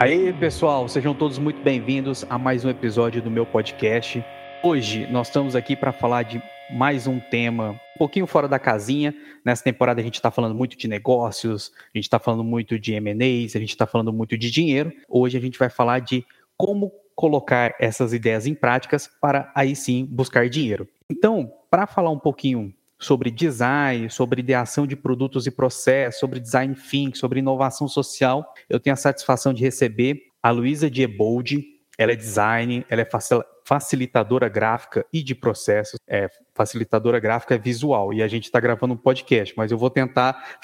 Aí, pessoal, sejam todos muito bem-vindos a mais um episódio do meu podcast. Hoje nós estamos aqui para falar de mais um tema um pouquinho fora da casinha. Nessa temporada a gente está falando muito de negócios, a gente está falando muito de M&As, a gente está falando muito de dinheiro. Hoje a gente vai falar de como colocar essas ideias em práticas para aí sim buscar dinheiro. Então, para falar um pouquinho sobre design, sobre ideação de produtos e processos, sobre design thinking, sobre inovação social, eu tenho a satisfação de receber a Luísa Diebold. Ela é design, ela é facilitadora gráfica e de processos, é facilitadora gráfica visual. E a gente está gravando um podcast, mas eu vou tentar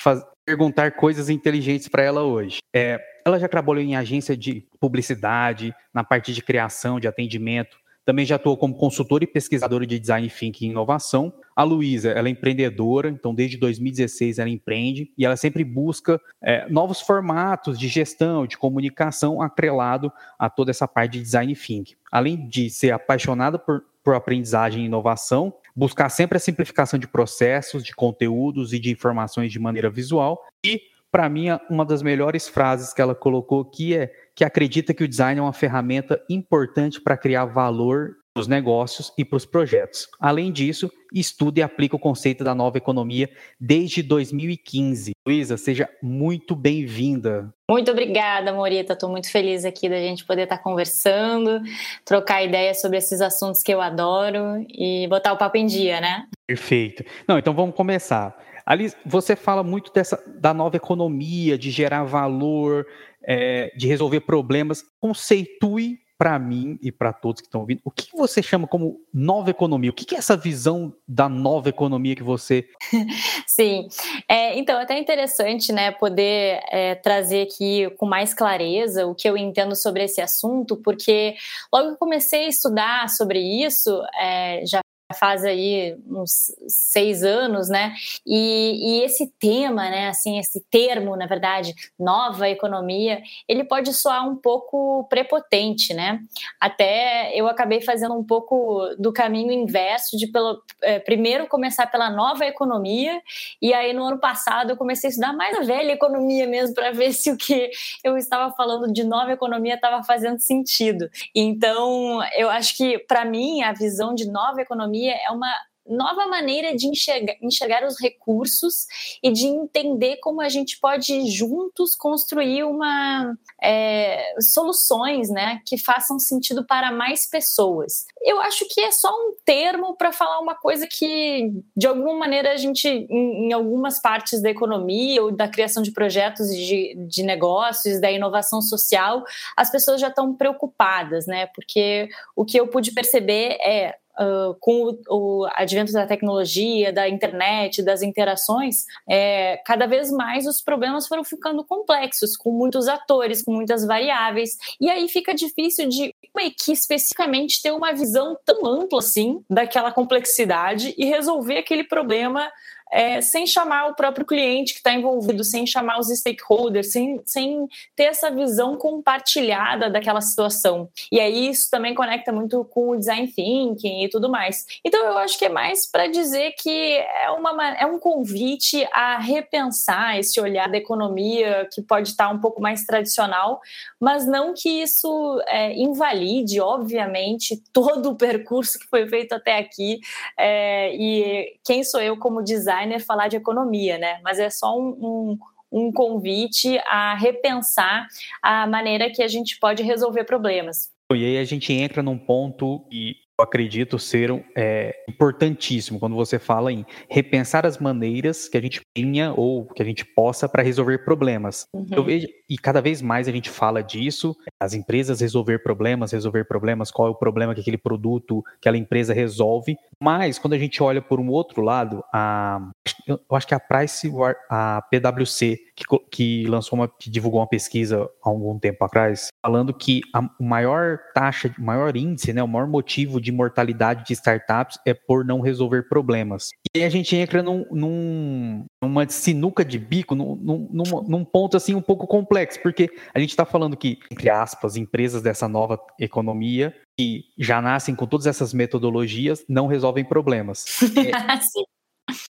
perguntar coisas inteligentes para ela hoje. É, ela já trabalhou em agência de publicidade, na parte de criação, de atendimento, também já atuou como consultora e pesquisadora de design thinking e inovação. A Luísa, ela é empreendedora, então desde 2016 ela empreende e ela sempre busca é, novos formatos de gestão, de comunicação atrelado a toda essa parte de design thinking. Além de ser apaixonada por, por aprendizagem e inovação, buscar sempre a simplificação de processos, de conteúdos e de informações de maneira visual e para mim, uma das melhores frases que ela colocou aqui é que acredita que o design é uma ferramenta importante para criar valor para os negócios e para os projetos. Além disso, estuda e aplica o conceito da nova economia desde 2015. Luísa, seja muito bem-vinda. Muito obrigada, Morita. Estou muito feliz aqui da gente poder estar conversando, trocar ideias sobre esses assuntos que eu adoro e botar o papo em dia, né? Perfeito. Não, então vamos começar. Ali você fala muito dessa da nova economia, de gerar valor, é, de resolver problemas. Conceitue para mim e para todos que estão ouvindo, o que você chama como nova economia? O que é essa visão da nova economia que você. Sim, é, então é até interessante né, poder é, trazer aqui com mais clareza o que eu entendo sobre esse assunto, porque logo que comecei a estudar sobre isso, é, já faz aí uns seis anos, né? E, e, esse tema, né? Assim, esse termo, na verdade, nova economia, ele pode soar um pouco prepotente, né? Até eu acabei fazendo um pouco do caminho inverso de pelo, é, primeiro começar pela nova economia e aí no ano passado eu comecei a estudar mais a velha economia mesmo para ver se o que eu estava falando de nova economia estava fazendo sentido. Então, eu acho que para mim a visão de nova economia é uma nova maneira de enxergar, enxergar, os recursos e de entender como a gente pode juntos construir uma é, soluções né, que façam sentido para mais pessoas. Eu acho que é só um termo para falar uma coisa que, de alguma maneira, a gente, em, em, algumas partes da economia ou da criação de projetos de, de negócios, da inovação social, as pessoas já estão preocupadas, né? Porque o que eu pude perceber é uh, com o, o, advento da tecnologia, da internet, das interações, é, cada vez mais os problemas foram ficando complexos, com muitos atores, com muitas variáveis, e aí fica difícil de uma equipe especificamente ter uma visão tão ampla assim daquela complexidade e resolver aquele problema é, sem chamar o próprio cliente que está envolvido, sem chamar os stakeholders, sem, sem ter essa visão compartilhada daquela situação. E aí isso também conecta muito com o design thinking e tudo mais. Então eu acho que é mais para dizer que é, uma, é um convite a repensar esse olhar da economia que pode estar um pouco mais tradicional, mas não que isso é, invalide, obviamente, todo o percurso que foi feito até aqui. É, e quem sou eu como designer designer falar de economia, né? Mas é só um, um um convite a repensar a maneira que a gente pode resolver problemas. E aí a gente entra num ponto e eu acredito ser é, importantíssimo quando você fala em repensar as maneiras que a gente tenha ou que a gente possa para resolver problemas. Uhum. Eu vejo, e cada vez mais a gente fala disso, as empresas resolver problemas, resolver problemas, qual é o problema que aquele produto, aquela empresa resolve. Mas quando a gente olha por um outro lado, a, eu acho que a Price, a PwC, que, que lançou uma, que divulgou uma pesquisa há algum tempo atrás, falando que a maior taxa, o maior índice, né, o maior motivo de mortalidade de startups é por não resolver problemas. E aí a gente entra num, num, numa sinuca de bico, num, num, num ponto assim um pouco complexo, porque a gente está falando que, entre aspas, empresas dessa nova economia que já nascem com todas essas metodologias não resolvem problemas. É,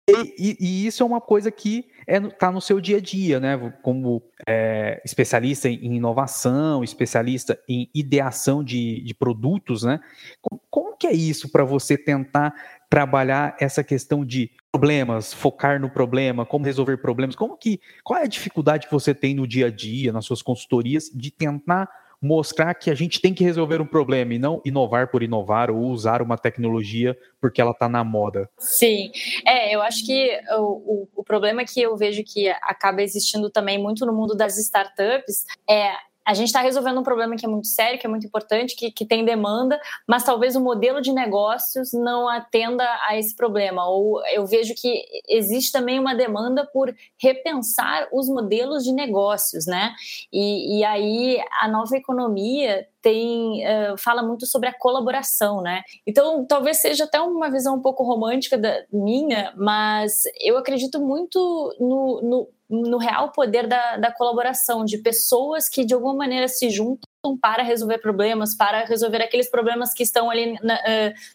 E, e, e, isso é uma coisa que está é, tá no seu dia a dia, né? Como é, especialista em inovação, especialista em ideação de, de produtos, né? Como, como que é isso para você tentar trabalhar essa questão de problemas, focar no problema, como resolver problemas? Como que qual é a dificuldade que você tem no dia a dia, nas suas consultorias, de tentar mostrar que a gente tem que resolver um problema e não inovar por inovar ou usar uma tecnologia porque ela está na moda. Sim, é, eu acho que o, o, o problema que eu vejo que acaba existindo também muito no mundo das startups é a gente está resolvendo um problema que é muito sério, que é muito importante, que, que tem demanda, mas talvez o modelo de negócios não atenda a esse problema. Ou eu vejo que existe também uma demanda por repensar os modelos de negócios, né? E, e aí a nova economia tem uh, fala muito sobre a colaboração, né? Então talvez seja até uma visão um pouco romântica da minha, mas eu acredito muito no, no no real poder da, da colaboração, de pessoas que de alguma maneira se juntam para resolver problemas, para resolver aqueles problemas que estão ali na,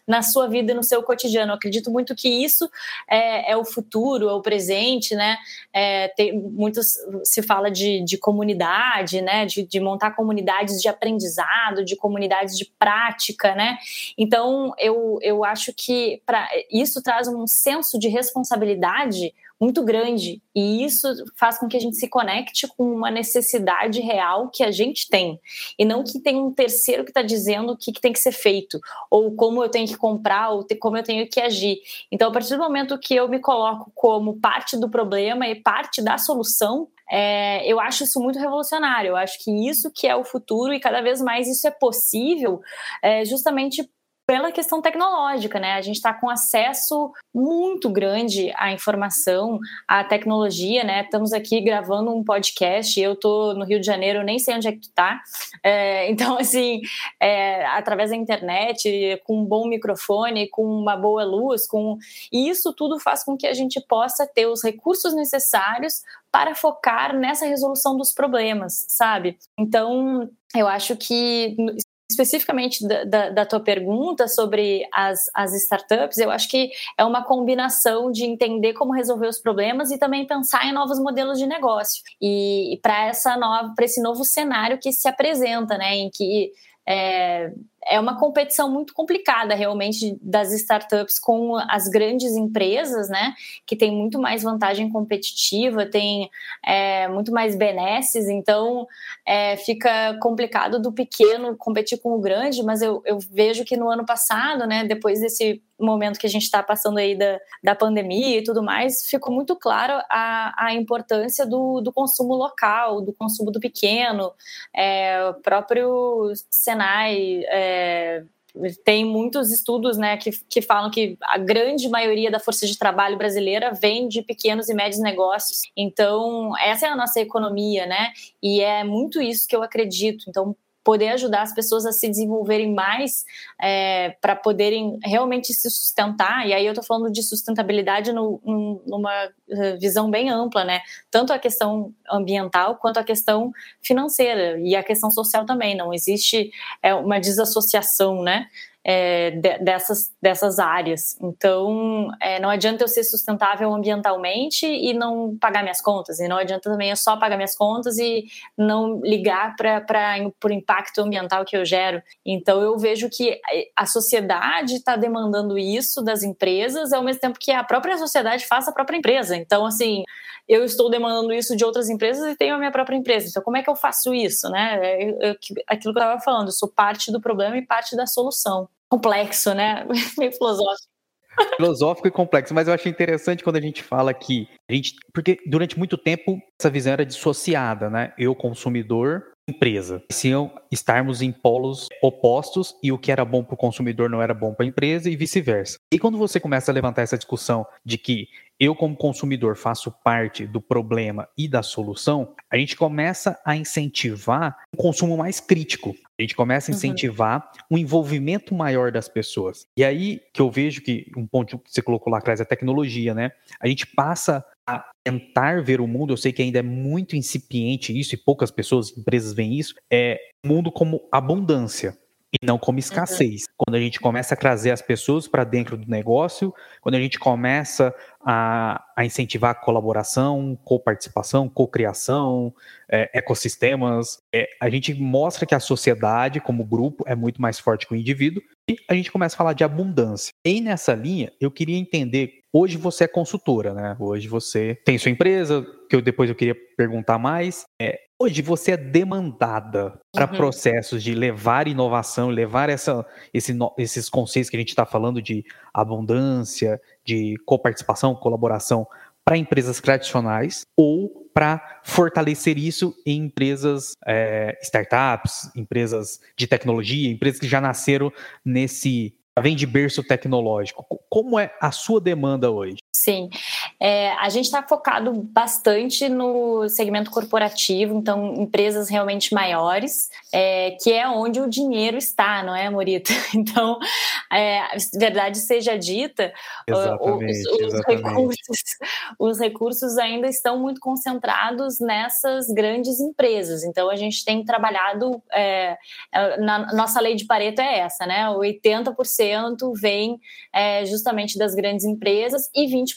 na sua vida e no seu cotidiano. Eu acredito muito que isso é, é o futuro, é o presente, né? É, tem, muitos se fala de, de comunidade, né? De, de, montar comunidades de aprendizado, de comunidades de prática, né? Então eu, eu acho que pra, isso traz um senso de responsabilidade muito grande e isso faz com que a gente se conecte com uma necessidade real que a gente tem e não que tem um terceiro que está dizendo o que, que, tem que ser feito ou como eu tenho que comprar ou como eu tenho que agir. Então, a partir do momento que eu me coloco como parte do problema e parte da solução, é, eu acho isso muito revolucionário. Eu acho que isso que é o futuro e cada vez mais isso é possível, é, justamente pela questão tecnológica, né? A gente está com acesso muito grande à informação, à tecnologia, né? Estamos aqui gravando um podcast, eu estou no Rio de Janeiro, nem sei onde é que tu tá. É, então, assim, é, através da internet, com um bom microfone, com uma boa luz, com e isso tudo faz com que a gente possa ter os recursos necessários para focar nessa resolução dos problemas, sabe? Então, eu acho que especificamente da, da, da, tua pergunta sobre as, as startups, eu acho que é uma combinação de entender como resolver os problemas e também pensar em novos modelos de negócio. E, e para essa nova, para esse novo cenário que se apresenta, né, em que é, é uma competição muito complicada realmente das startups com as grandes empresas, né? Que tem muito mais vantagem competitiva, tem é, muito mais benesses, então é, fica complicado do pequeno competir com o grande, mas eu, eu vejo que no ano passado, né, depois desse momento que a gente está passando aí da, da pandemia e tudo mais, ficou muito claro a, a importância do, do consumo local, do consumo do pequeno, é, o próprio Senai. É, é, tem muitos estudos né, que, que falam que a grande maioria da força de trabalho brasileira vem de pequenos e médios negócios. Então, essa é a nossa economia, né? E é muito isso que eu acredito. Então, poder ajudar as pessoas a se desenvolverem mais é, para poderem realmente se sustentar. E aí eu estou falando de sustentabilidade no, numa eh, visão bem ampla, né? Tanto a questão ambiental quanto a questão financeira e a questão social também. Não existe é, uma desassociação, né? É, de, dessas, dessas áreas. Então, é, não adianta eu ser sustentável ambientalmente e não pagar minhas contas, e não adianta também eu só pagar minhas contas e não ligar para o impacto ambiental que eu gero. Então, eu vejo que a sociedade está demandando isso das empresas, ao mesmo tempo que a própria sociedade faz a própria empresa. Então, assim, eu estou demandando isso de outras empresas e tenho a minha própria empresa. Então, como é que eu faço isso, né? É, é, aquilo que eu estava falando, eu sou parte do problema e parte da solução. Complexo, né? Meio filosófico. Filosófico e complexo, mas eu acho interessante quando a gente fala que a gente, porque durante muito tempo essa visão era dissociada, né? Eu consumidor, empresa. Se estarmos em polos opostos e o que era bom para o consumidor não era bom para a empresa e vice-versa. E quando você começa a levantar essa discussão de que eu, como consumidor, faço parte do problema e da solução, a gente começa a incentivar um consumo mais crítico. A gente começa a uhum. incentivar uhum. um envolvimento maior das pessoas. E aí que eu vejo que um ponto que você colocou lá atrás é a tecnologia, né? A gente passa a tentar ver o mundo, eu sei que ainda é muito incipiente isso e poucas pessoas, empresas veem isso, é mundo como abundância. E não como escassez. Uhum. Quando a gente começa a trazer as pessoas para dentro do negócio, quando a gente começa a, a incentivar a colaboração, coparticipação, cocriação, é, ecossistemas, é, a gente mostra que a sociedade, como grupo, é muito mais forte que o indivíduo e a gente começa a falar de abundância. E nessa linha, eu queria entender. Hoje você é consultora, né? Hoje você tem sua empresa, que eu, depois eu queria perguntar mais. É, hoje você é demandada para uhum. processos de levar inovação, levar essa, esse, esses conceitos que a gente está falando de abundância, de coparticipação, colaboração para empresas tradicionais ou para fortalecer isso em empresas é, startups, empresas de tecnologia, empresas que já nasceram nesse vem de berço tecnológico. Como é a sua demanda hoje? Sim, é, a gente está focado bastante no segmento corporativo, então empresas realmente maiores, é, que é onde o dinheiro está, não é, Morita? Então, é, verdade seja dita, exatamente, os, os, exatamente. Recursos, os recursos ainda estão muito concentrados nessas grandes empresas. Então, a gente tem trabalhado, é, na nossa lei de Pareto é essa, né? 80% vem é, justamente das grandes empresas e 20%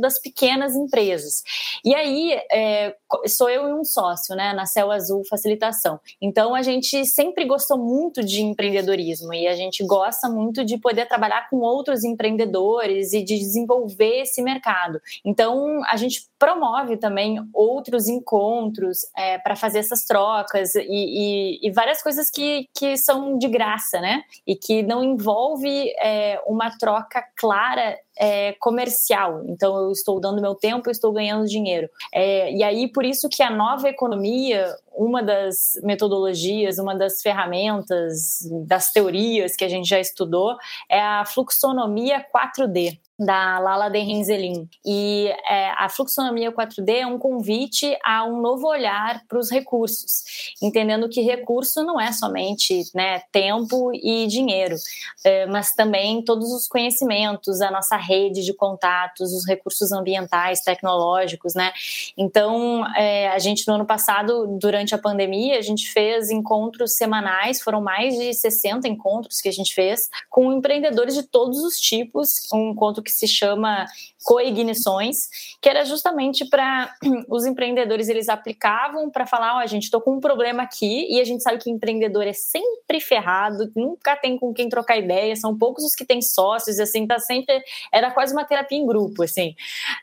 das pequenas empresas. E aí, é, sou eu e um sócio, né, na Céu Azul Facilitação. Então, a gente sempre gostou muito de empreendedorismo e a gente gosta muito de poder trabalhar com outros empreendedores e de desenvolver esse mercado. Então, a gente promove também outros encontros é, para fazer essas trocas e, e, e, várias coisas que, que são de graça, né? E que não envolve é, uma troca clara é, comercial. Então, eu estou dando meu tempo, eu estou ganhando dinheiro. É, e aí, por isso que a nova economia, uma das metodologias, uma das ferramentas, das teorias que a gente já estudou, é a fluxonomia 4D da Lala Denrenzelin. E é, a fluxonomia 4D é um convite a um novo olhar para os recursos, entendendo que recurso não é somente né, tempo e dinheiro, é, mas também todos os conhecimentos, a nossa rede de contatos, os recursos ambientais, tecnológicos, né? Então, é, a gente no ano passado, durante a pandemia, a gente fez encontros semanais, foram mais de 60 encontros que a gente fez com empreendedores de todos os tipos, um encontro que que se chama coignições, que era justamente para os empreendedores eles aplicavam para falar, ó, oh, gente, estou com um problema aqui e a gente sabe que empreendedor é sempre ferrado, nunca tem com quem trocar ideia, são poucos os que têm sócios, assim, tá sempre era quase uma terapia em grupo, assim.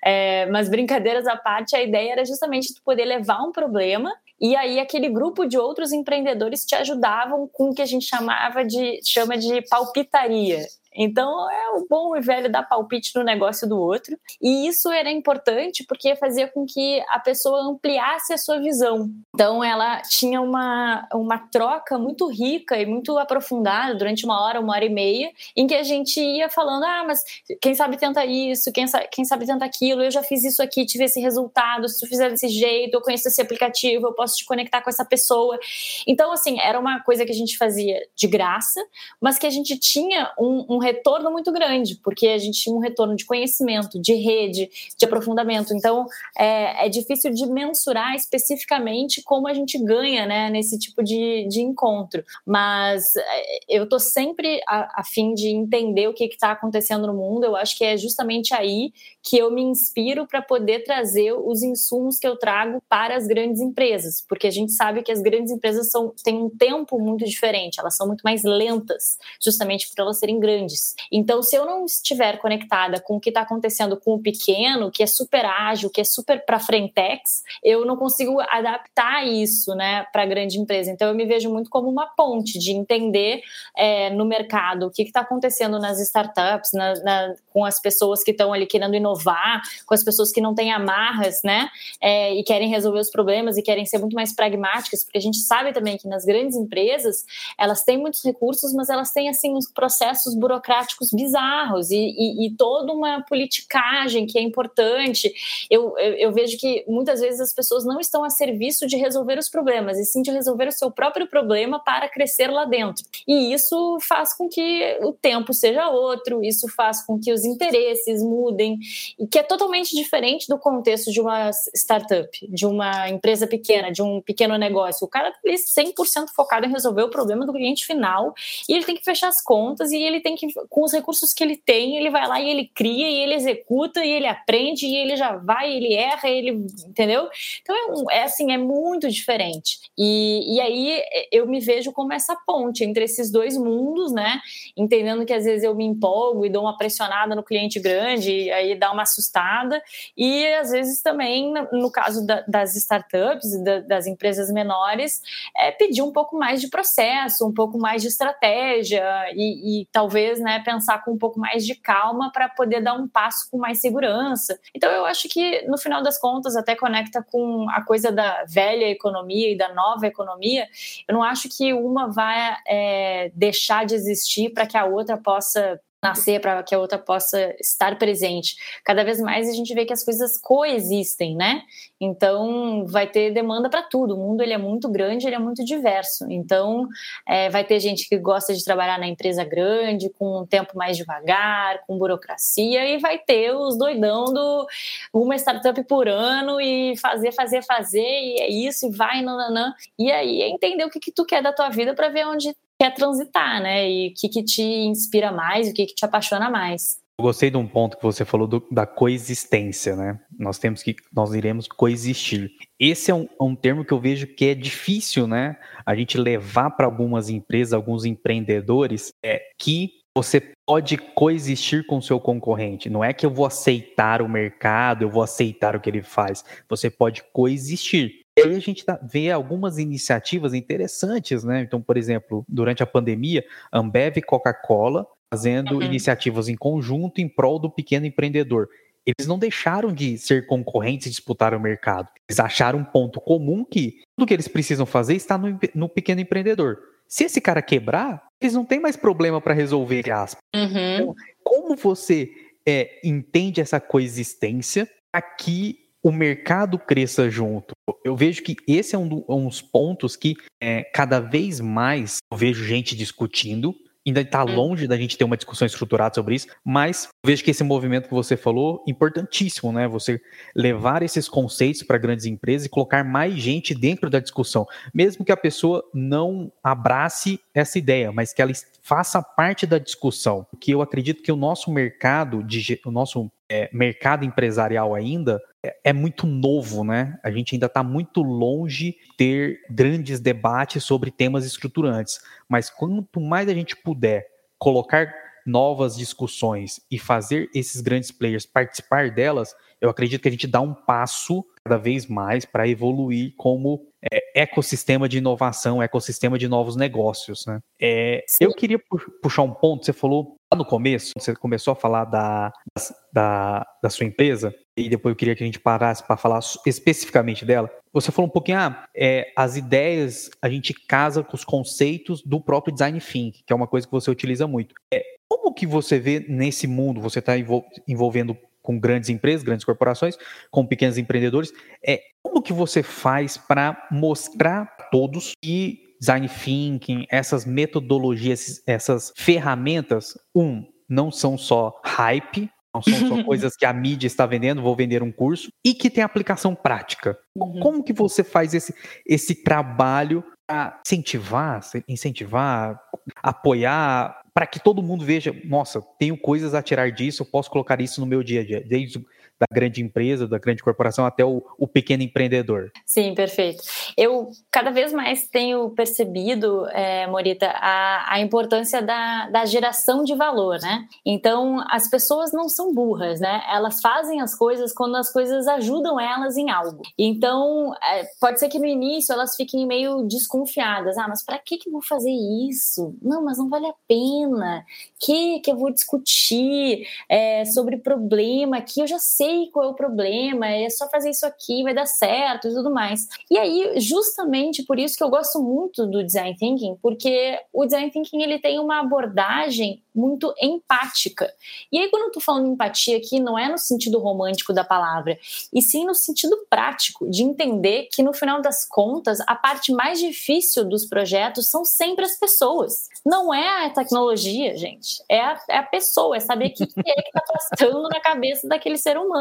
É, mas brincadeiras à parte, a ideia era justamente tu poder levar um problema e aí aquele grupo de outros empreendedores te ajudavam com o que a gente chamava de chama de palpitaria. Então é o bom e velho dar palpite no negócio do outro. E isso era importante porque fazia com que a pessoa ampliasse a sua visão. Então ela tinha uma, uma troca muito rica e muito aprofundada durante uma hora, uma hora e meia, em que a gente ia falando: ah, mas quem sabe tenta isso, quem sabe, quem sabe tenta aquilo, eu já fiz isso aqui, tive esse resultado, se tu fizer desse jeito, eu conheço esse aplicativo, eu posso te conectar com essa pessoa. Então, assim, era uma coisa que a gente fazia de graça, mas que a gente tinha um, um retorno muito grande, porque a gente tinha um retorno de conhecimento, de rede, de aprofundamento. Então, é, é difícil de mensurar especificamente como a gente ganha né, nesse tipo de, de encontro. Mas é, eu estou sempre a, a, fim de entender o que está acontecendo no mundo. Eu acho que é justamente aí que eu me inspiro para poder trazer os insumos que eu trago para as grandes empresas, porque a gente sabe que as grandes empresas são, têm um tempo muito diferente, elas são muito mais lentas, justamente por elas serem grandes. Então, se eu não estiver conectada com o que está acontecendo com o pequeno, que é super ágil, que é super para frentex, eu não consigo adaptar isso, né, para a grande empresa. Então, eu me vejo muito como uma ponte de entender é, no mercado o que está acontecendo nas startups, na, na, com as pessoas que estão ali querendo inovar, com as pessoas que não têm amarras, né, é, e querem resolver os problemas e querem ser muito mais pragmáticas, porque a gente sabe também que nas grandes empresas elas têm muitos recursos, mas elas têm assim uns processos burocráticos burocráticos bizarros e, e, e toda uma politicagem que é importante. Eu, eu, eu, vejo que muitas vezes as pessoas não estão a serviço de resolver os problemas, e sim de resolver o seu próprio problema para crescer lá dentro. E isso faz com que o tempo seja outro, isso faz com que os interesses mudem, e que é totalmente diferente do contexto de uma startup, de uma empresa pequena, de um pequeno negócio. O cara está 100% focado em resolver o problema do cliente final e ele tem que fechar as contas e ele tem que, com os recursos que ele tem, ele vai lá e ele cria e ele executa e ele aprende e ele já vai, ele erra, ele, entendeu? Então é, é assim, é muito diferente. E, e aí eu me vejo como essa ponte entre esses dois mundos, né? Entendendo que às vezes eu me empolgo e dou uma pressionada no cliente grande, e aí dá uma assustada, e às vezes também, no caso da, das startups da, das empresas menores, é pedir um pouco mais de processo, um pouco mais de estratégia e, e talvez né, pensar com um pouco mais de calma para poder dar um passo com mais segurança. Então eu acho que no final das contas até conecta com a coisa da velha economia e da nova economia. Eu não acho que uma vai é, deixar de existir para que a outra possa nascer para que a outra possa estar presente. Cada vez mais a gente vê que as coisas coexistem, né? Então vai ter demanda para tudo. O mundo ele é muito grande, ele é muito diverso. Então é, vai ter gente que gosta de trabalhar na empresa grande, com um tempo mais devagar, com burocracia, e vai ter os doidão do uma startup por ano e fazer, fazer, fazer, e é isso, e vai, nananã. E aí é entender o que, que tu quer da tua vida para ver onde quer transitar, né? E o que, que te inspira mais, o que, que te apaixona mais. Eu gostei de um ponto que você falou do, da coexistência, né? Nós temos que, nós iremos coexistir. Esse é um, é um termo que eu vejo que é difícil, né? A gente levar para algumas empresas, alguns empreendedores, é que você pode coexistir com o seu concorrente. Não é que eu vou aceitar o mercado, eu vou aceitar o que ele faz. Você pode coexistir. E aí a gente tá, vê algumas iniciativas interessantes, né? Então, por exemplo, durante a pandemia, Ambev e Coca-Cola fazendo uhum. iniciativas em conjunto em prol do pequeno empreendedor. Eles não deixaram de ser concorrentes e disputar o mercado. Eles acharam um ponto comum que tudo que eles precisam fazer está no, no pequeno empreendedor. Se esse cara quebrar, eles não têm mais problema para resolver, aspas. Uhum. Então, como você é, entende essa coexistência aqui o mercado cresça junto. Eu vejo que esse é um, dos pontos que é, cada vez mais eu vejo gente discutindo. Ainda está hum. longe da gente ter uma discussão estruturada sobre isso, mas vejo que esse movimento que você falou, importantíssimo, né? Você levar esses conceitos para grandes empresas e colocar mais gente dentro da discussão, mesmo que a pessoa não abrace essa ideia, mas que ela faça parte da discussão. Porque eu acredito que o nosso mercado, o nosso é, mercado empresarial ainda é, é, muito novo, né? A gente ainda está muito longe de ter grandes debates sobre temas estruturantes. Mas quanto mais a gente puder colocar novas discussões e fazer esses grandes players participar delas, eu acredito que a gente dá um passo cada vez mais para evoluir como é, ecossistema de inovação, ecossistema de novos negócios. Né? É, eu queria puxar um ponto, você falou lá no começo, você começou a falar da, da, da sua empresa, e depois eu queria que a gente parasse para falar especificamente dela. Você falou um pouquinho, ah, é, as ideias a gente casa com os conceitos do próprio design thinking, que é uma coisa que você utiliza muito. É, como que você vê nesse mundo, você está envolvendo com grandes empresas, grandes corporações, com pequenos empreendedores, é como que você faz para mostrar a todos que design thinking, essas metodologias, essas ferramentas, um, não são só hype, não são só coisas que a mídia está vendendo, vou vender um curso, e que tem aplicação prática. Uhum. Como que você faz esse, esse trabalho para incentivar, incentivar, apoiar, para que todo mundo veja, nossa, tenho coisas a tirar disso, eu posso colocar isso no meu dia a dia, desde da grande empresa, da grande corporação até o, o, pequeno empreendedor. Sim, perfeito. Eu cada vez mais tenho percebido, é, Morita, a, a importância da, da geração de valor, né? Então, as pessoas não são burras, né? Elas fazem as coisas quando as coisas ajudam elas em algo. Então, é, pode ser que no início elas fiquem meio desconfiadas. Ah, mas para que, que eu vou fazer isso? Não, mas não vale a pena. Que que eu vou discutir é, sobre problema que eu já sei sei qual é o problema, é só fazer isso aqui, vai dar certo e tudo mais. E aí, justamente por isso que eu gosto muito do design thinking, porque o design thinking ele tem uma abordagem muito empática. E aí, quando eu tô falando empatia aqui, não é no sentido romântico da palavra, e sim no sentido prático, de entender que no final das contas, a parte mais difícil dos projetos são sempre as pessoas. Não é a tecnologia, gente. É a, é a pessoa, é saber o que, é que tá passando na cabeça daquele ser humano.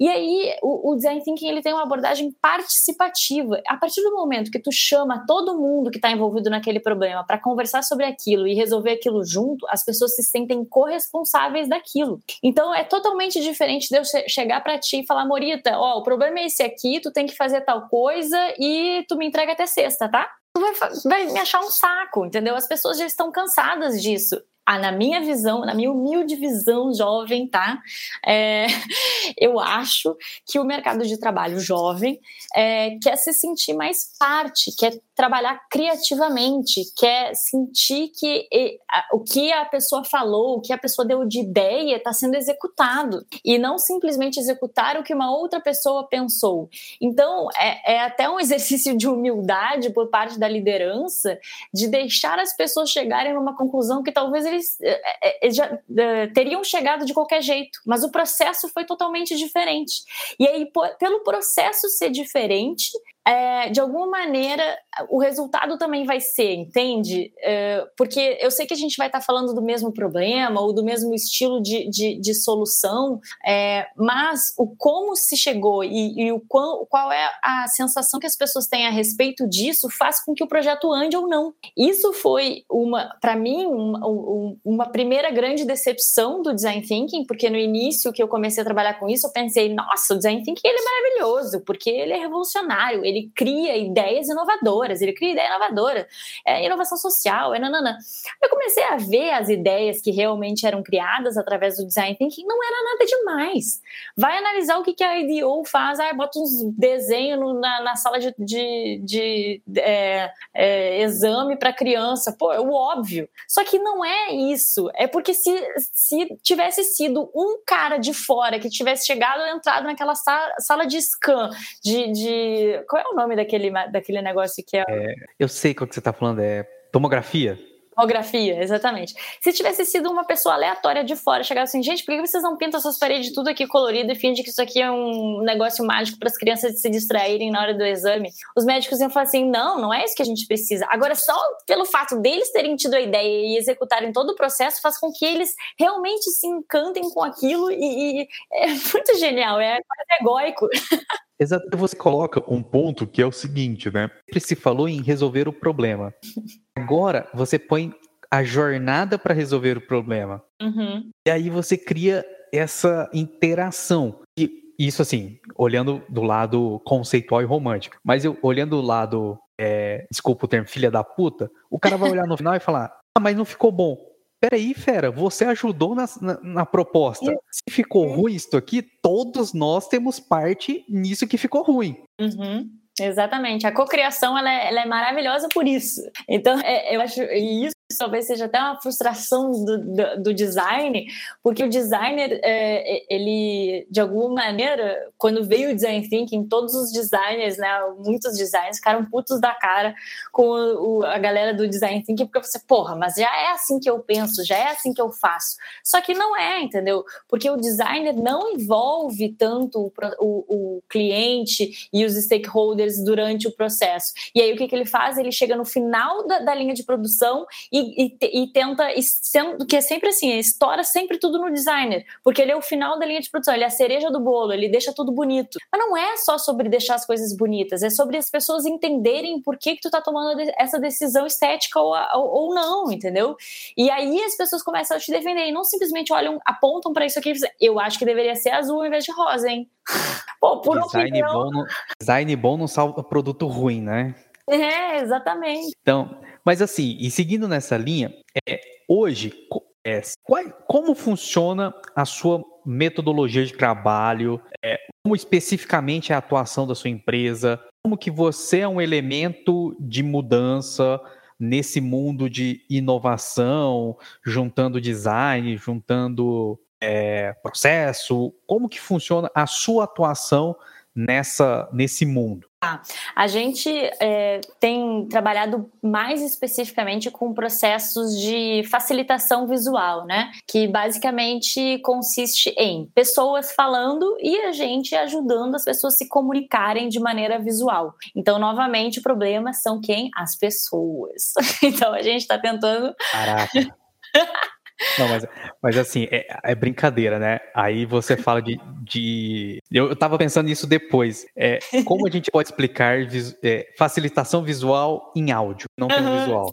E aí, o, o design thinking ele tem uma abordagem participativa. A partir do momento que tu chama todo mundo que está envolvido naquele problema para conversar sobre aquilo e resolver aquilo junto, as pessoas pessoas se sentem corresponsáveis daquilo. Então é totalmente diferente de eu chegar para ti e falar, Morita, ó, o problema é esse aqui, tu tem que fazer tal coisa e tu me entrega até sexta, tá? Tu vai, vai me achar um saco, entendeu? As pessoas já estão cansadas disso ah, na minha visão, na minha humilde visão jovem, tá? É, eu acho que o mercado de trabalho jovem é, quer se sentir mais parte, quer trabalhar criativamente, quer sentir que e, a, o que a pessoa falou, o que a pessoa deu de ideia está sendo executado e não simplesmente executar o que uma outra pessoa pensou. Então, é, é até um exercício de humildade por parte da liderança de deixar as pessoas chegarem numa conclusão que talvez eles eles é, é, já teriam chegado de qualquer jeito, mas o processo foi totalmente diferente. E aí, pelo processo ser diferente, é, de alguma maneira o resultado também vai ser, entende? É, porque eu sei que a gente vai estar tá falando do mesmo problema ou do mesmo estilo de, de, de solução, é, mas o como se chegou e, e, o qual, qual é a sensação que as pessoas têm a respeito disso faz com que o projeto ande ou não. Isso foi uma, para mim, uma, uma primeira grande decepção do design thinking, porque no início que eu comecei a trabalhar com isso, eu pensei, nossa, o design thinking ele é maravilhoso, porque ele é revolucionário, ele ele cria ideias inovadoras, ele cria ideia inovadora, é inovação social, é nanana. Eu comecei a ver as ideias que realmente eram criadas através do design thinking, não era nada demais. Vai analisar o que, que a IDEO faz, ah, bota uns desenhos na, na sala de, de, de é, é, exame para criança, pô, é o óbvio. Só que não é isso, é porque se, se tivesse sido um cara de fora que tivesse chegado entrado naquela sala, sala de scan, de, de. Qual é o nome daquele, daquele negócio que é... é eu sei qual que você está falando, é tomografia? Tomografia, exatamente. Se tivesse sido uma pessoa aleatória de fora, chegar assim, gente, por que vocês não pintam essas paredes tudo aqui colorido e fingem que isso aqui é um negócio mágico para as crianças se distraírem na hora do exame? Os médicos iam falar assim, não, não é isso que a gente precisa. Agora, só pelo fato deles terem tido a ideia e executarem todo o processo faz com que eles realmente se encantem com aquilo e, e é muito genial, é quase egóico. Exato. Você coloca um ponto que é o seguinte, né? Sempre se falou em resolver o problema. Agora você põe a jornada para resolver o problema. Uhum. E aí você cria essa interação. E isso assim, olhando do lado conceitual e romântico. Mas eu olhando do lado, é, desculpa o termo, filha da puta, o cara vai olhar no final e falar: Ah, mas não ficou bom. Peraí, fera, você ajudou na, na, na proposta. Se ficou ruim isso aqui, todos nós temos parte nisso que ficou ruim. Uhum. Exatamente. A cocriação ela é, ela é maravilhosa por isso. Então, é, eu acho isso talvez seja até uma frustração do, do, do design, porque o designer, é, ele, de alguma maneira, quando veio o design thinking, todos os designers, né, muitos designers ficaram putos da cara com o, a galera do design thinking, porque você, porra, mas já é assim que eu penso, já é assim que eu faço. Só que não é, entendeu? Porque o designer não envolve tanto o, o, o cliente e os stakeholders durante o processo. E aí o que, que ele faz? Ele chega no final da, da linha de produção e, e, e tenta, e sendo que é sempre assim, estoura sempre tudo no designer, porque ele é o final da linha de produção, ele é a cereja do bolo, ele deixa tudo bonito. Mas não é só sobre deixar as coisas bonitas, é sobre as pessoas entenderem por que, que tu tá tomando essa decisão estética ou, ou, ou não, entendeu? E aí as pessoas começam a te defender e não simplesmente olham, apontam para isso aqui e dizem, eu acho que deveria ser azul ao invés de rosa, hein? Pô, por design opinião... Bom não, design bom não salva produto ruim, né? É, exatamente. Então, mas assim, e seguindo nessa linha, é, hoje, é, qual, como funciona a sua metodologia de trabalho? É, como especificamente é a atuação da sua empresa? Como que você é um elemento de mudança nesse mundo de inovação, juntando design, juntando é, processo? Como que funciona a sua atuação nessa nesse mundo? Ah, a gente é, tem trabalhado mais especificamente com processos de facilitação visual, né? Que basicamente consiste em pessoas falando e a gente ajudando as pessoas a se comunicarem de maneira visual. Então, novamente, o problema são quem? As pessoas. Então, a gente está tentando. Caraca. Não, mas, mas assim, é, é, brincadeira, né? Aí você fala de. de... Eu, eu tava pensando nisso depois. É, como a gente pode explicar é, facilitação visual em áudio, não tem uhum, visual?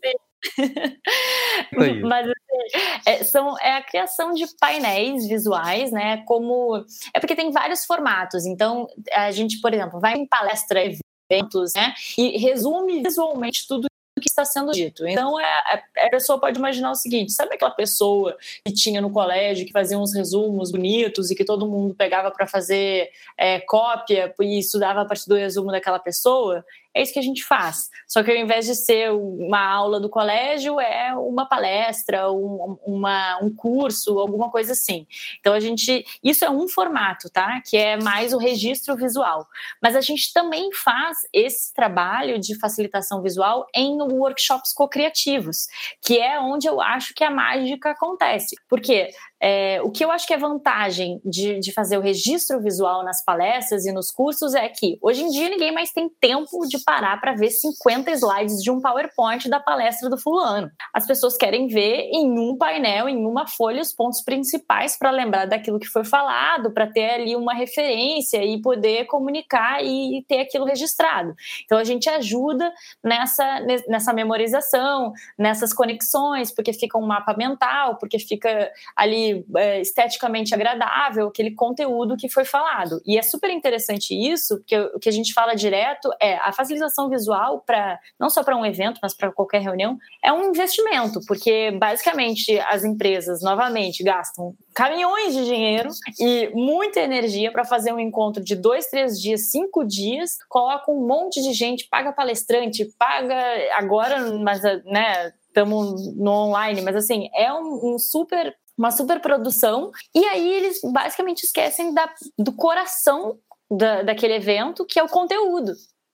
Mas assim, é, são, é a criação de painéis visuais, né? Como. É porque tem vários formatos. Então, a gente, por exemplo, vai em palestra, eventos, né? E resume visualmente tudo que está sendo dito. Então, é, é, a pessoa pode imaginar o seguinte: sabe aquela pessoa que tinha no colégio, que fazia uns resumos bonitos e que todo mundo pegava para fazer é, cópia e estudava a partir do resumo daquela pessoa? É isso que a gente faz. Só que ao invés de ser uma aula do colégio, é uma palestra, um, uma, um curso, alguma coisa assim. Então a gente. Isso é um formato, tá? Que é mais o registro visual. Mas a gente também faz esse trabalho de facilitação visual em workshops co-criativos, que é onde eu acho que a mágica acontece. Porque é, o que eu acho que é vantagem de, de fazer o registro visual nas palestras e nos cursos é que hoje em dia ninguém mais tem tempo de parar para ver 50 slides de um PowerPoint da palestra do fulano. As pessoas querem ver em um painel, em uma folha, os pontos principais para lembrar daquilo que foi falado, para ter ali uma referência e poder comunicar e ter aquilo registrado. Então a gente ajuda nessa, nessa memorização, nessas conexões, porque fica um mapa mental, porque fica ali é, esteticamente agradável, aquele conteúdo que foi falado. E é super interessante isso, porque o que a gente fala direto é a facilitação visual para não só para um evento, mas para qualquer reunião, é um investimento, porque basicamente as empresas novamente gastam caminhões de dinheiro e muita energia para fazer um encontro de dois, três dias, cinco dias, coloca um monte de gente, paga palestrante, paga agora, mas né, estamos no online, mas assim, é um, um super uma super produção, e aí eles basicamente esquecem da, do coração da, daquele evento, que é o conteúdo.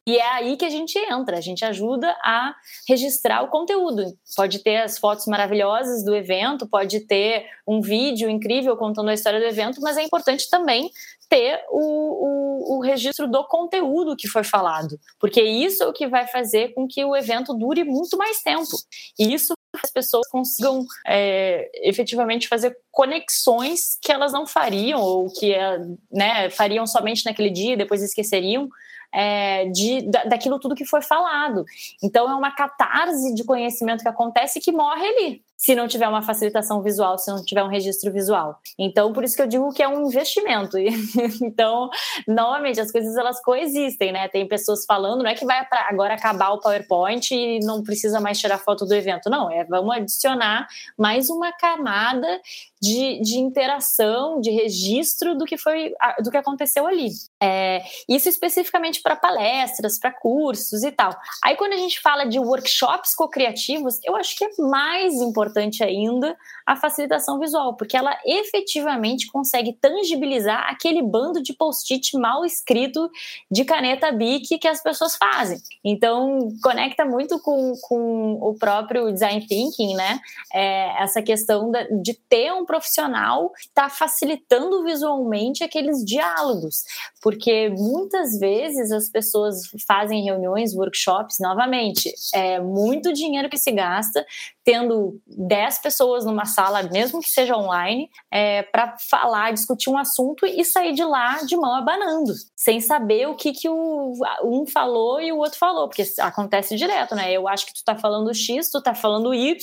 E é aí que a gente entra, a gente ajuda a registrar o conteúdo. Pode ter as fotos maravilhosas do evento, pode ter um vídeo incrível contando a história do evento, mas é importante também ter o, o, o, registro do conteúdo que foi falado, porque isso é o que vai fazer com que o evento dure muito mais tempo. E isso as pessoas consigam é, efetivamente fazer conexões que elas não fariam ou que né, fariam somente naquele dia e depois esqueceriam é, de, da, daquilo tudo que foi falado. Então é uma catarse de conhecimento que acontece que morre ali se não tiver uma facilitação visual, se não tiver um registro visual. Então, por isso que eu digo que é um investimento. então, novamente, as coisas elas coexistem, né? Tem pessoas falando, não é que vai agora acabar o PowerPoint e não precisa mais tirar foto do evento. Não, é vamos adicionar mais uma camada de, de interação, de registro do que foi do que aconteceu ali. É, isso especificamente para palestras, para cursos e tal. Aí, quando a gente fala de workshops co-criativos, eu acho que é mais importante importante ainda a facilitação visual, porque ela efetivamente consegue tangibilizar aquele bando de post-it mal escrito de caneta BIC que as pessoas fazem. Então, conecta muito com, com o próprio design thinking, né? É, essa questão de ter um profissional que está facilitando visualmente aqueles diálogos, porque muitas vezes as pessoas fazem reuniões, workshops, novamente, é muito dinheiro que se gasta tendo 10 pessoas numa sala, mesmo que seja online, é, para falar, discutir um assunto e sair de lá de mão abanando, sem saber o que, que o, um falou e o outro falou, porque acontece direto, né? Eu acho que tu tá falando X, tu tá falando Y,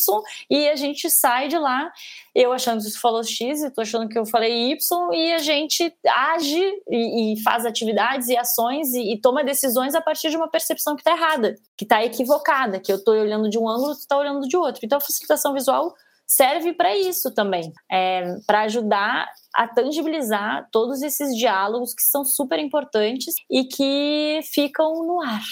e a gente sai de lá eu achando que tu falou X e tu achando que eu falei Y, e a gente age e, e faz atividades e ações e, e, toma decisões a partir de uma percepção que está errada, que está equivocada, que eu estou olhando de um ângulo, tu está olhando de outro. Então a facilitação visual serve para isso também, é, para ajudar a tangibilizar todos esses diálogos que são super importantes e que ficam no ar.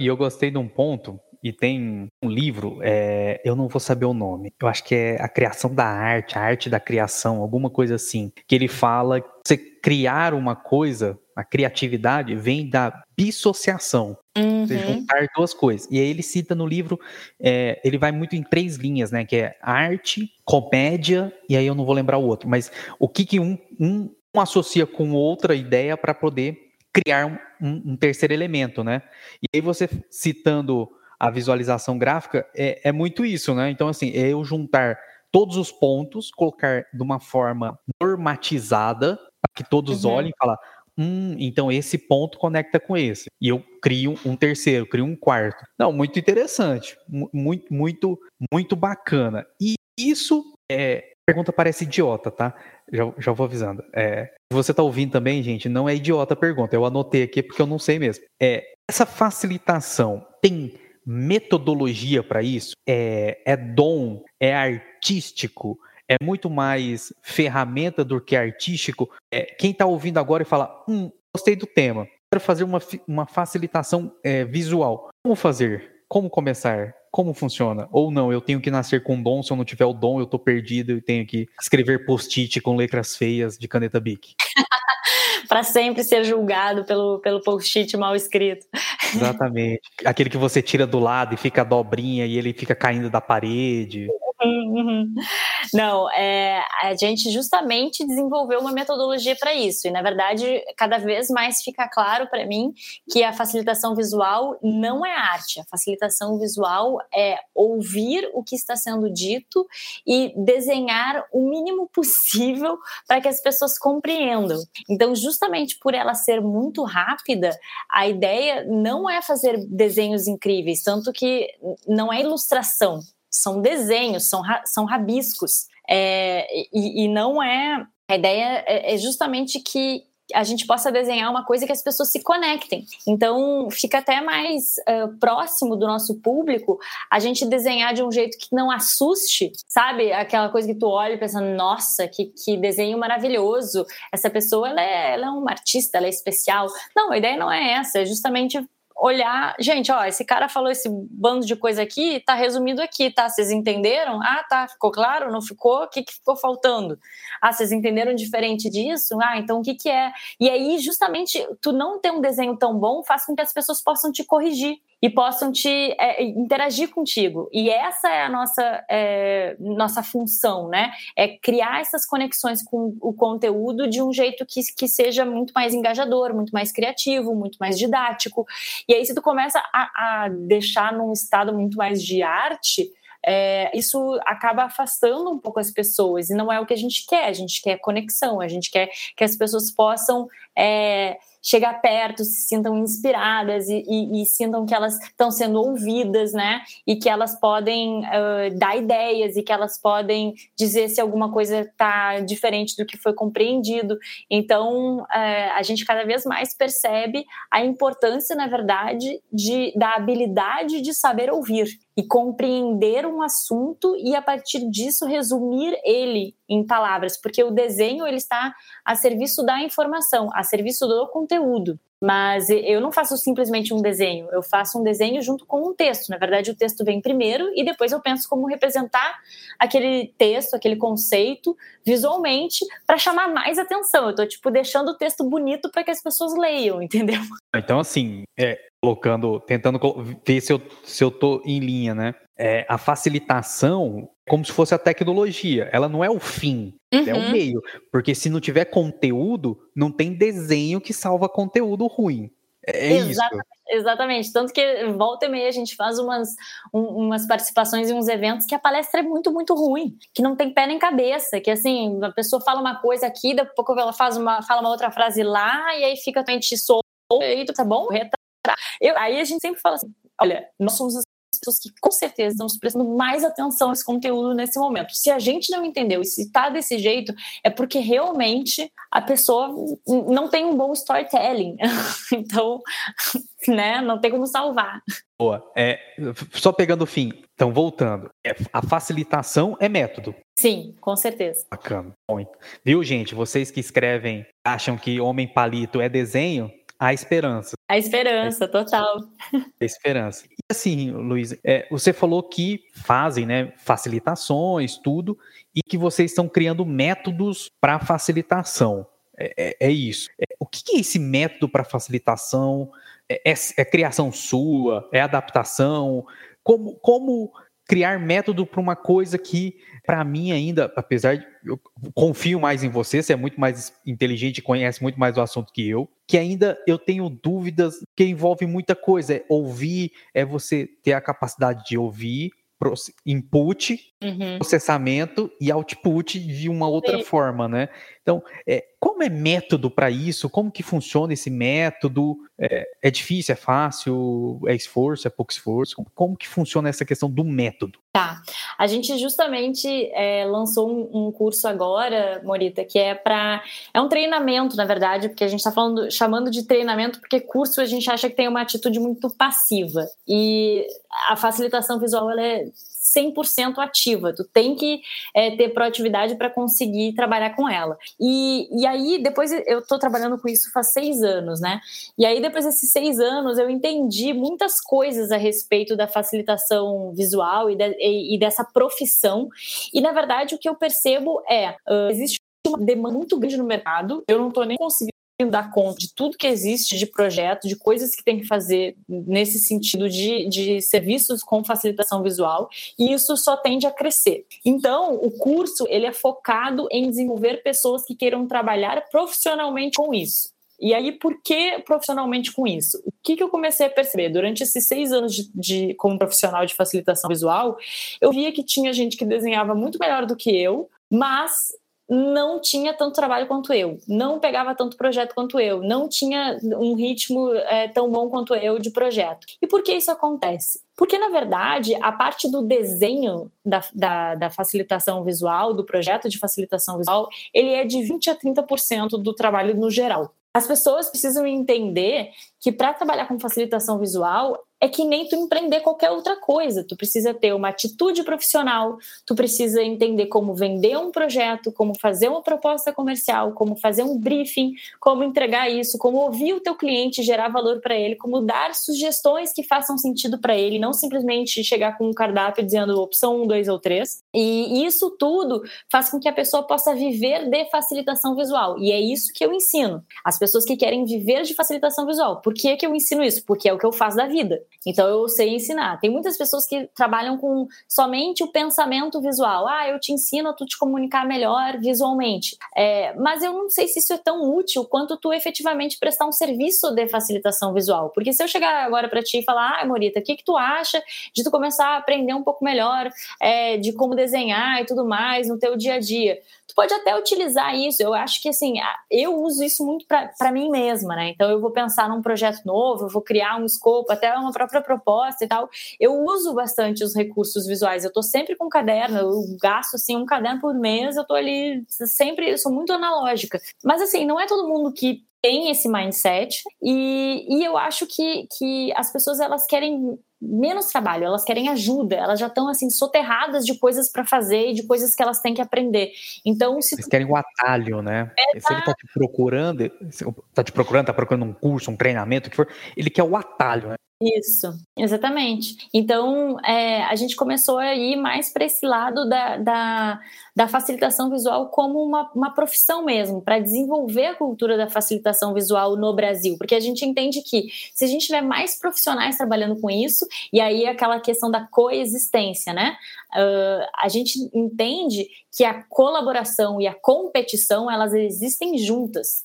E eu gostei de um ponto e tem um livro, é, eu não vou saber o nome. Eu acho que é A Criação da Arte, a Arte da Criação, alguma coisa assim. Que ele fala que você criar uma coisa, a criatividade vem da dissociação. Uhum. Você juntar duas coisas. E aí ele cita no livro, é, ele vai muito em três linhas, né? Que é arte, comédia, e aí eu não vou lembrar o outro. Mas o que, que um, um, um associa com outra ideia para poder criar um, um, terceiro elemento, né? E aí você citando a visualização gráfica, é, é muito isso, né? Então, assim, é eu juntar todos os pontos, colocar de uma forma normatizada, para que todos uhum. olhem e falar, hum, então esse ponto conecta com esse. E eu crio um terceiro, crio um quarto. Não, muito interessante, muito, muito, muito bacana. E isso é. Pergunta parece idiota, tá? Já, já vou avisando. É, você tá ouvindo também, gente, não é idiota a pergunta. Eu anotei aqui porque eu não sei mesmo. É, essa facilitação tem metodologia para isso? É, é dom? É artístico? É muito mais ferramenta do que artístico? É, quem está ouvindo agora e fala, hum, gostei do tema, quero fazer uma, uma facilitação é, visual. Como fazer? Como começar? Como funciona? Ou não, eu tenho que nascer com dom, se eu não tiver o dom, eu tô perdido e tenho que escrever post-it com letras feias de caneta Bic. Para sempre ser julgado pelo, pelo post-it mal escrito. Exatamente. Aquele que você tira do lado e fica dobrinha e ele fica caindo da parede. Uhum. Não, é, a gente justamente desenvolveu uma metodologia para isso. E, na verdade, cada vez mais fica claro para mim que a facilitação visual não é arte. A facilitação visual é ouvir o que está sendo dito e desenhar o mínimo possível para que as pessoas compreendam. Então, justamente por ela ser muito rápida, a ideia não é fazer desenhos incríveis, tanto que não é ilustração são desenhos, são, são rabiscos. É, e, e, não é. A ideia é, é justamente que a gente possa desenhar uma coisa que as pessoas se conectem. Então, fica até mais uh, próximo do nosso público a gente desenhar de um jeito que não assuste, sabe? Aquela coisa que tu olha e pensa, nossa, que, que desenho maravilhoso. Essa pessoa, ela é, ela é uma artista, ela é especial. Não, a ideia não é essa, é justamente olhar, gente, ó, esse cara falou esse bando de coisa aqui, tá resumido aqui, tá? Vocês entenderam? Ah, tá, ficou claro? Não ficou? O que, que ficou faltando? Ah, vocês entenderam diferente disso? Ah, então o que que é? E aí, justamente, tu não ter um desenho tão bom faz com que as pessoas possam te corrigir e possam te é, interagir contigo. E essa é a nossa, é, nossa função, né? É criar essas conexões com o conteúdo de um jeito que, que seja muito mais engajador, muito mais criativo, muito mais didático. E aí, se tu começa a, a deixar num estado muito mais de arte, é, isso acaba afastando um pouco as pessoas e não é o que a gente quer. A gente quer conexão, a gente quer que as pessoas possam é, chegar perto, se sintam inspiradas e, e, e sintam que elas estão sendo ouvidas, né? E que elas podem uh, dar ideias e que elas podem dizer se alguma coisa está diferente do que foi compreendido. Então, uh, a gente cada vez mais percebe a importância, na verdade, de, da habilidade de saber ouvir e compreender um assunto e a partir disso resumir ele em palavras, porque o desenho ele está a serviço da informação, a serviço do conteúdo. Mas eu não faço simplesmente um desenho, eu faço um desenho junto com um texto. Na verdade, o texto vem primeiro e depois eu penso como representar aquele texto, aquele conceito visualmente para chamar mais atenção. Eu tô tipo deixando o texto bonito para que as pessoas leiam, entendeu? Então assim, é, colocando, tentando ver se eu, se eu tô em linha, né? É, a facilitação é como se fosse a tecnologia. Ela não é o fim, uhum. é o uhum. meio. Porque se não tiver conteúdo, não tem desenho que salva conteúdo ruim. É, exatamente, isso. Exatamente. Tanto que volta e meia a gente faz umas, um, umas participações em uns eventos que a palestra é muito, muito ruim, que não tem pé nem cabeça, que assim, a pessoa fala uma coisa aqui, daqui a pouco ela faz uma, fala uma outra frase lá, e aí fica a gente solto, e tá bom? Eu, aí a gente sempre fala assim: olha, nós somos as pessoas que com certeza estamos prestando mais atenção a esse conteúdo nesse momento. Se a gente não entendeu e se está desse jeito, é porque realmente a pessoa não tem um bom storytelling. então, né, não tem como salvar. Boa. É, só pegando o fim, então voltando. É, a facilitação é método. Sim, com certeza. Bacana. Viu, gente? Vocês que escrevem, acham que homem palito é desenho, a esperança. A esperança, total. A esperança. E assim, Luiz, é, você falou que fazem né, facilitações, tudo, e que vocês estão criando métodos para facilitação. É, é, é isso. É, o que é esse método para facilitação? É, é, é, criação sua? É adaptação? Como, como criar método para uma coisa que, para mim, ainda, apesar de eu confio mais em você, você é muito mais inteligente e conhece muito mais o assunto que eu, que ainda eu tenho dúvidas que envolve muita coisa. É ouvir, é você ter a capacidade de ouvir, input, uhum. processamento e output de uma outra Sim. forma, né? Então, é, como é método para isso? Como que funciona esse método? É, é, difícil, é fácil, é esforço, é pouco esforço? Como, como, que funciona essa questão do método? Tá, a gente justamente é, lançou um, um, curso agora, Morita, que é para é um treinamento, na verdade, porque a gente está falando, chamando de treinamento, porque curso a gente acha que tem uma atitude muito passiva e a facilitação visual ela é 100% ativa. Tu tem que é, ter proatividade para conseguir trabalhar com ela. E, e aí, depois eu estou trabalhando com isso faz seis anos, né? E aí, depois desses seis anos, eu entendi muitas coisas a respeito da facilitação visual e, de, e, e dessa profissão. E, na verdade, o que eu percebo é: uh, existe uma demanda muito grande no mercado, eu não estou nem conseguindo dar conta de tudo que existe de projeto, de coisas que tem que fazer nesse sentido de, de serviços com facilitação visual, e isso só tende a crescer. Então, o curso ele é focado em desenvolver pessoas que queiram trabalhar profissionalmente com isso. E aí, por que profissionalmente com isso? O que, que eu comecei a perceber? Durante esses seis anos de, de, como profissional de facilitação visual, eu via que tinha gente que desenhava muito melhor do que eu, mas não tinha tanto trabalho quanto eu, não pegava tanto projeto quanto eu, não tinha um ritmo é, tão bom quanto eu de projeto. E por que isso acontece? Porque, na verdade, a parte do desenho da, da, da, facilitação visual, do projeto de facilitação visual, ele é de 20% a 30% do trabalho no geral. As pessoas precisam entender que para trabalhar com facilitação visual é que nem tu empreender qualquer outra coisa. Tu precisa ter uma atitude profissional, tu precisa entender como vender um projeto, como fazer uma proposta comercial, como fazer um briefing, como entregar isso, como ouvir o teu cliente, gerar valor para ele, como dar sugestões que façam sentido para ele, não simplesmente chegar com um cardápio dizendo opção 1, 2 ou 3. E isso tudo faz com que a pessoa possa viver de facilitação visual. E é isso que eu ensino. As pessoas que querem viver de facilitação visual. Por que, que eu ensino isso? Porque é o que eu faço da vida. Então eu sei ensinar. Tem muitas pessoas que trabalham com somente o pensamento visual. Ah, eu te ensino a tu te comunicar melhor visualmente. É, mas eu não sei se isso é tão útil quanto tu efetivamente prestar um serviço de facilitação visual. Porque se eu chegar agora para ti e falar, ah, Morita, o que, que tu acha de tu começar a aprender um pouco melhor é, de como desenhar e tudo mais no teu dia a dia? Tu pode até utilizar isso. Eu acho que assim, eu uso isso muito para mim mesma, né? Então eu vou pensar num projeto novo, eu vou criar um escopo, até uma própria proposta e tal. Eu uso bastante os recursos visuais. Eu tô sempre com um caderno, eu gasto assim um caderno por mês, eu tô ali sempre, eu sou muito analógica. Mas assim, não é todo mundo que tem esse mindset e, e eu acho que, que as pessoas elas querem menos trabalho, elas querem ajuda, elas já estão assim soterradas de coisas para fazer e de coisas que elas têm que aprender. Então, se eles querem o um atalho, né? É, se ele está te procurando, está te procurando, está procurando um curso, um treinamento, o que for, ele quer o atalho, né? Isso, exatamente. Então, é, a gente começou a ir mais para esse lado da, da, da, facilitação visual como uma, uma profissão mesmo, para desenvolver a cultura da facilitação visual no Brasil, porque a gente entende que se a gente tiver mais profissionais trabalhando com isso, e aí aquela questão da coexistência, né? Uh, a gente entende que a colaboração e a competição elas existem juntas.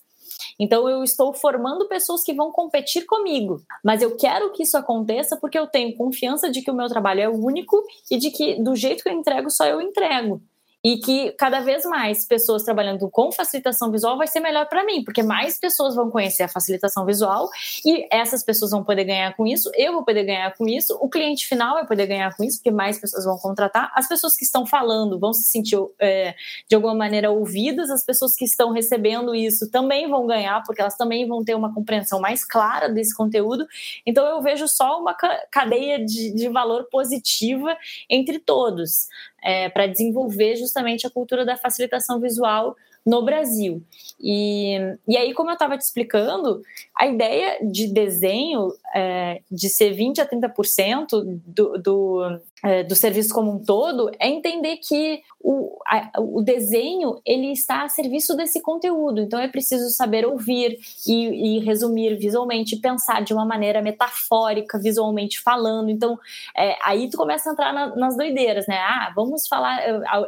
Então eu estou formando pessoas que vão competir comigo, mas eu quero que isso aconteça porque eu tenho confiança de que o meu trabalho é único e de que do jeito que eu entrego só eu entrego e que cada vez mais pessoas trabalhando com facilitação visual vai ser melhor para mim, porque mais pessoas vão conhecer a facilitação visual e essas pessoas vão poder ganhar com isso, eu vou poder ganhar com isso, o cliente final vai poder ganhar com isso, porque mais pessoas vão contratar, as pessoas que estão falando vão se sentir é, de alguma maneira ouvidas, as pessoas que estão recebendo isso também vão ganhar, porque elas também vão ter uma compreensão mais clara desse conteúdo. Então eu vejo só uma cadeia de, de valor positiva entre todos é, para desenvolver justamente a cultura da facilitação visual no Brasil. E, e aí, como eu estava te explicando, a ideia de desenho é, de ser 20% a 30% do, do, é, do serviço como um todo é entender que o, a, o desenho ele está a serviço desse conteúdo. Então é preciso saber ouvir e, e resumir visualmente, pensar de uma maneira metafórica, visualmente falando. Então é, aí tu começa a entrar na, nas doideiras, né? Ah, vamos falar,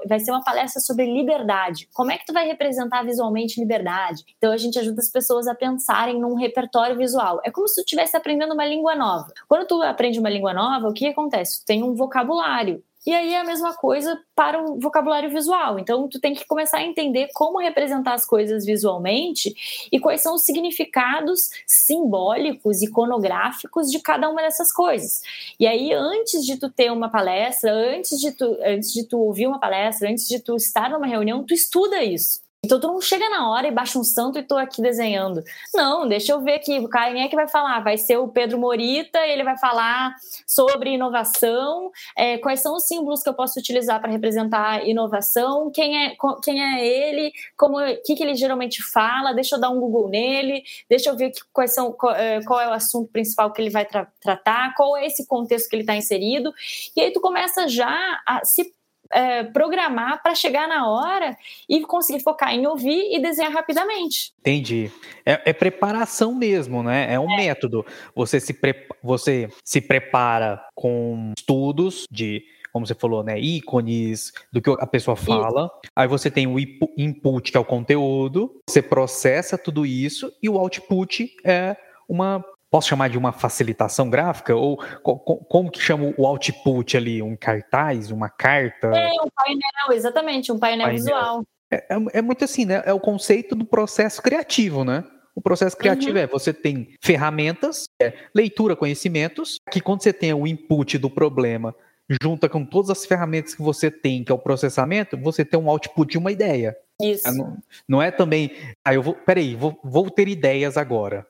vai ser uma palestra sobre liberdade. Como é que tu vai representar visualmente liberdade? Então a gente ajuda as pessoas a pensarem num repertório visual. É como se tu estivesse aprendendo uma língua nova. Quando tu aprende uma língua nova, o que acontece? Tu tem um vocabulário. E aí é a mesma coisa para o vocabulário visual. Então, tu tem que começar a entender como representar as coisas visualmente e quais são os significados simbólicos, iconográficos de cada uma dessas coisas. E aí, antes de tu ter uma palestra, antes de tu, antes de tu ouvir uma palestra, antes de tu estar numa reunião, tu estuda isso. Então tu não chega na hora e baixa um santo e tô aqui desenhando. Não, deixa eu ver aqui, quem é que vai falar? Vai ser o Pedro Morita, ele vai falar sobre inovação, é, quais são os símbolos que eu posso utilizar para representar inovação, quem é, quem é ele, como que, que ele geralmente fala, deixa eu dar um Google nele, deixa eu ver que, quais são, qual, é, qual, é o assunto principal que ele vai tra tratar, qual é esse contexto que ele está inserido, e aí tu começa já a se é, programar para chegar na hora e conseguir focar em ouvir e desenhar rapidamente. Entendi. É, é preparação mesmo, né? É um é. método. Você se, você se prepara com estudos de como você falou, né, ícones do que a pessoa fala. Isso. Aí você tem o input, que é o conteúdo, você processa tudo isso e o output é uma Posso chamar de uma facilitação gráfica? Ou como que chama o output ali? Um cartaz, uma carta? É, um painel, exatamente, um painel, painel. visual. É, é, é, muito assim, né? É o conceito do processo criativo, né? O processo criativo uhum. é você tem ferramentas, é, leitura, conhecimentos, que quando você tem o input do problema, junta com todas as ferramentas que você tem, que é o processamento, você tem um output de uma ideia. Isso. Não, não é também, ah, eu vou, peraí, vou, vou ter ideias agora.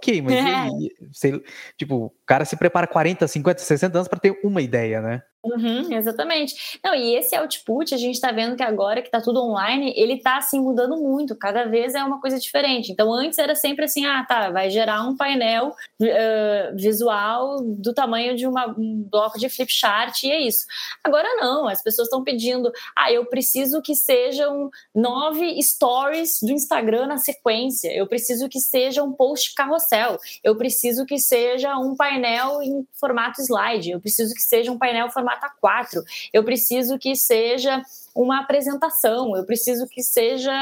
Ok, mas é. você, tipo, cara se prepara 40, 50, 60 anos para ter uma ideia, né? Uhum, exatamente. Não, e esse output, a gente está vendo que agora que está tudo online, ele está assim mudando muito, cada vez é uma coisa diferente. Então, antes era sempre assim: ah, tá, vai gerar um painel uh, visual do tamanho de uma, um bloco de flip chart e é isso. Agora não, as pessoas estão pedindo: ah, eu preciso que sejam nove stories do Instagram na sequência, eu preciso que seja um post carrossel, eu preciso que seja um painel em formato slide, eu preciso que seja um painel formato A4. Eu preciso que seja uma apresentação, eu preciso que seja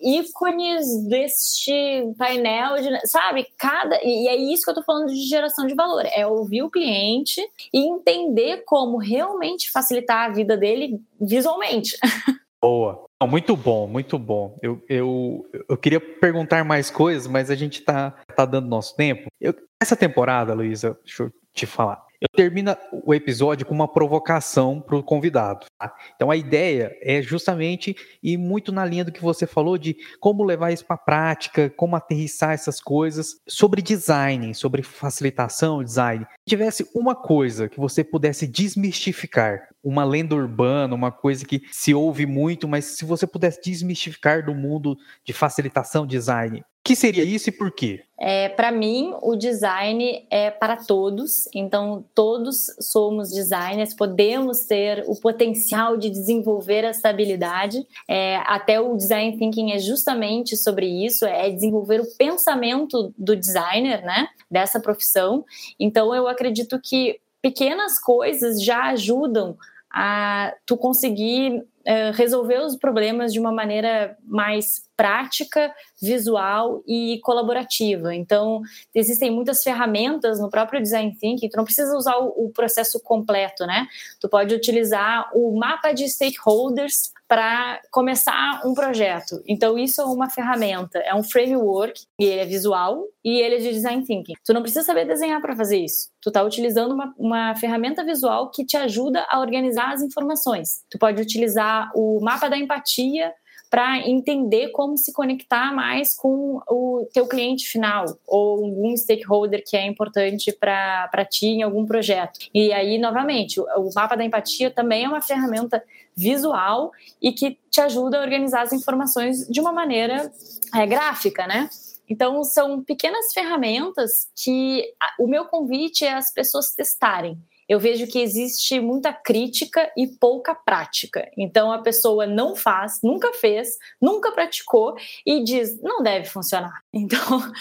ícones deste painel, de, sabe? Cada e é isso que eu tô falando de geração de valor, é ouvir o cliente e entender como realmente facilitar a vida dele visualmente. Boa. Muito bom, muito bom. Eu, eu, eu queria perguntar mais coisas, mas a gente tá, tá dando nosso tempo. Eu, essa temporada, Luísa, deixa eu te falar. Eu termino o episódio com uma provocação para o convidado. Tá? Então a ideia é justamente ir muito na linha do que você falou de como levar isso para a prática, como aterrissar essas coisas sobre design, sobre facilitação, design. Se tivesse uma coisa que você pudesse desmistificar, uma lenda urbana, uma coisa que se ouve muito, mas se você pudesse desmistificar do mundo de facilitação, design, que seria isso e por quê? É, para mim, o design é para todos, então todos somos designers, podemos ter o potencial de desenvolver essa habilidade. É, até o design thinking é justamente sobre isso, é desenvolver o pensamento do designer, né, dessa profissão. Então, eu acredito que pequenas coisas já ajudam a tu conseguir uh, resolver os problemas de uma maneira mais prática, visual e colaborativa. Então, existem muitas ferramentas no próprio design thinking, tu não precisa usar o, o processo completo, né? Tu pode utilizar o mapa de stakeholders para começar um projeto. Então, isso é uma ferramenta, é um framework, e ele é visual e ele é de design thinking. Tu não precisa saber desenhar para fazer isso. Tu está utilizando uma, uma ferramenta visual que te ajuda a organizar as informações. Tu pode utilizar o mapa da empatia para entender como se conectar mais com o teu cliente final ou algum stakeholder que é importante para ti em algum projeto. E aí, novamente, o, mapa da empatia também é uma ferramenta visual e que te ajuda a organizar as informações de uma maneira é, gráfica, né? Então, são pequenas ferramentas que o meu convite é as pessoas testarem eu vejo que existe muita crítica e pouca prática. Então a pessoa não faz, nunca fez, nunca praticou e diz não deve funcionar. Então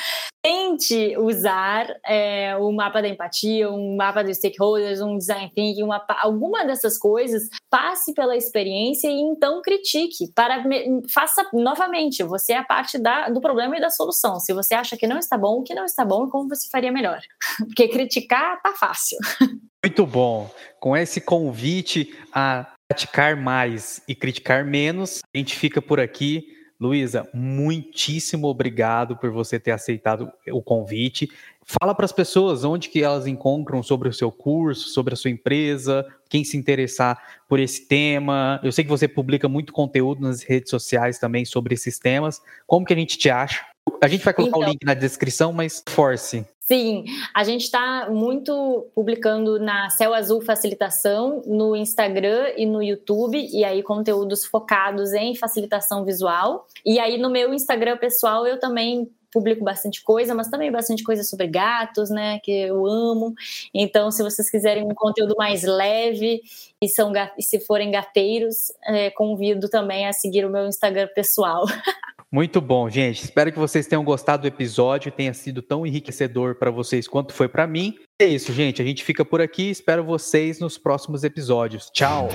tente usar é, o mapa da empatia, um mapa dos stakeholders, um design thinking, uma, alguma dessas coisas. Passe pela experiência e então critique. Para faça novamente. Você é a parte da, do problema e da solução. Se você acha que não está bom, o que não está bom e como você faria melhor. Porque criticar tá fácil. Muito bom. Com esse convite a praticar mais e criticar menos, a gente fica por aqui. Luísa, muitíssimo obrigado por você ter aceitado o convite. Fala para as pessoas onde que elas encontram sobre o seu curso, sobre a sua empresa, quem se interessar por esse tema. Eu sei que você publica muito conteúdo nas redes sociais também sobre esses temas. Como que a gente te acha? A gente vai colocar então, o link na descrição, mas force. Sim, a gente está muito publicando na Céu Azul Facilitação, no Instagram e no YouTube, e aí conteúdos focados em facilitação visual. E aí no meu Instagram pessoal eu também publico bastante coisa, mas também bastante coisa sobre gatos, né, que eu amo. Então, se vocês quiserem um conteúdo mais leve e, são, e se forem gateiros, é, convido também a seguir o meu Instagram pessoal. Muito bom, gente. Espero que vocês tenham gostado do episódio, tenha sido tão enriquecedor para vocês quanto foi para mim. É isso, gente. A gente fica por aqui. Espero vocês nos próximos episódios. Tchau.